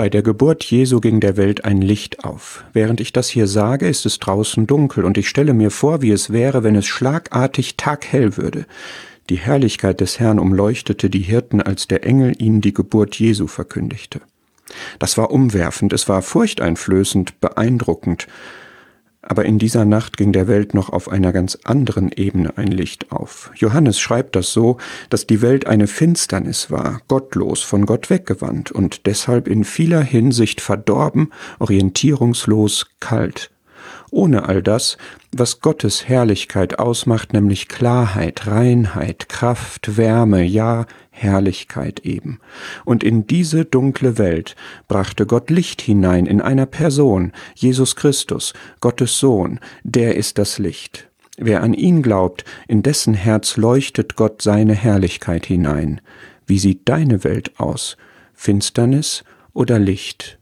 Bei der Geburt Jesu ging der Welt ein Licht auf. Während ich das hier sage, ist es draußen dunkel, und ich stelle mir vor, wie es wäre, wenn es schlagartig taghell würde. Die Herrlichkeit des Herrn umleuchtete die Hirten, als der Engel ihnen die Geburt Jesu verkündigte. Das war umwerfend, es war furchteinflößend, beeindruckend, aber in dieser Nacht ging der Welt noch auf einer ganz anderen Ebene ein Licht auf. Johannes schreibt das so, dass die Welt eine Finsternis war, gottlos, von Gott weggewandt und deshalb in vieler Hinsicht verdorben, orientierungslos, kalt ohne all das, was Gottes Herrlichkeit ausmacht, nämlich Klarheit, Reinheit, Kraft, Wärme, ja Herrlichkeit eben. Und in diese dunkle Welt brachte Gott Licht hinein in einer Person, Jesus Christus, Gottes Sohn, der ist das Licht. Wer an ihn glaubt, in dessen Herz leuchtet Gott seine Herrlichkeit hinein. Wie sieht deine Welt aus? Finsternis oder Licht?